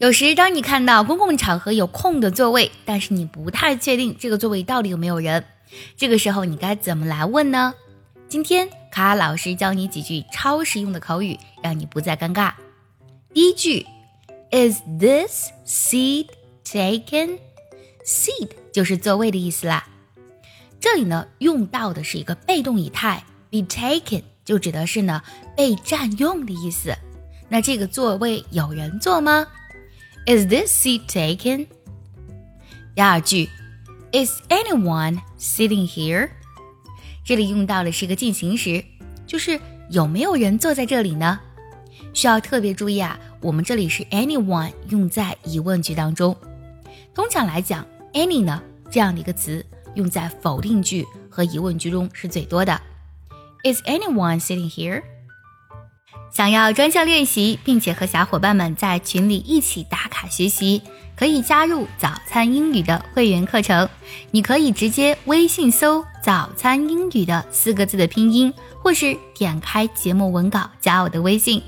有时，当你看到公共场合有空的座位，但是你不太确定这个座位到底有没有人，这个时候你该怎么来问呢？今天卡老师教你几句超实用的口语，让你不再尴尬。第一句，Is this seat taken？Seat 就是座位的意思啦。这里呢，用到的是一个被动语态，be taken 就指的是呢被占用的意思。那这个座位有人坐吗？Is this seat taken? 第二句，Is anyone sitting here? 这里用到的是一个进行时，就是有没有人坐在这里呢？需要特别注意啊，我们这里是 anyone 用在疑问句当中。通常来讲，any 呢这样的一个词用在否定句和疑问句中是最多的。Is anyone sitting here? 想要专项练习，并且和小伙伴们在群里一起打卡学习，可以加入早餐英语的会员课程。你可以直接微信搜“早餐英语”的四个字的拼音，或是点开节目文稿加我的微信。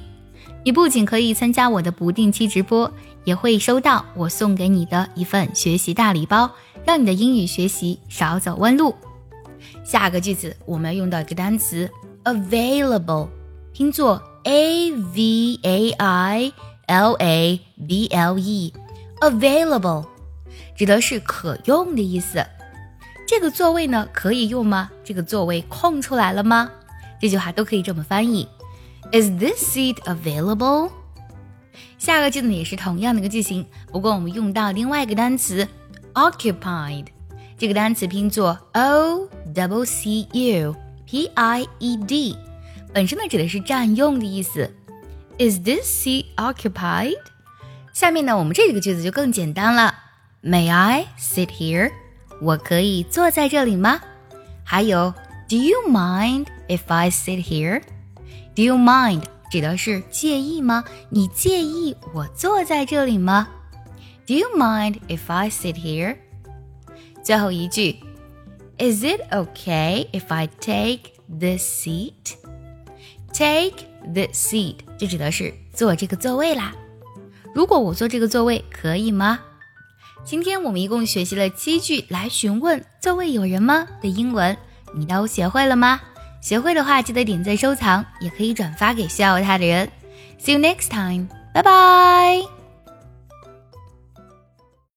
你不仅可以参加我的不定期直播，也会收到我送给你的一份学习大礼包，让你的英语学习少走弯路。下个句子我们要用到一个单词 “available”，拼作。A V A I L A B L E，available，指的是可用的意思。这个座位呢可以用吗？这个座位空出来了吗？这句话都可以这么翻译。Is this seat available？下个句子呢也是同样的一个句型，不过我们用到另外一个单词 occupied，这个单词拼作 O W C U P I E D。本身呢指的是占用的意思。Is this seat occupied？下面呢，我们这个句子就更简单了。May I sit here？我可以坐在这里吗？还有，Do you mind if I sit here？Do you mind 指的是介意吗？你介意我坐在这里吗？Do you mind if I sit here？最后一句，Is it okay if I take this Take the seat 就指的是坐这个座位啦。如果我坐这个座位可以吗？今天我们一共学习了七句来询问座位有人吗的英文，你都学会了吗？学会的话记得点赞收藏，也可以转发给需要它的人。See you next time，拜拜。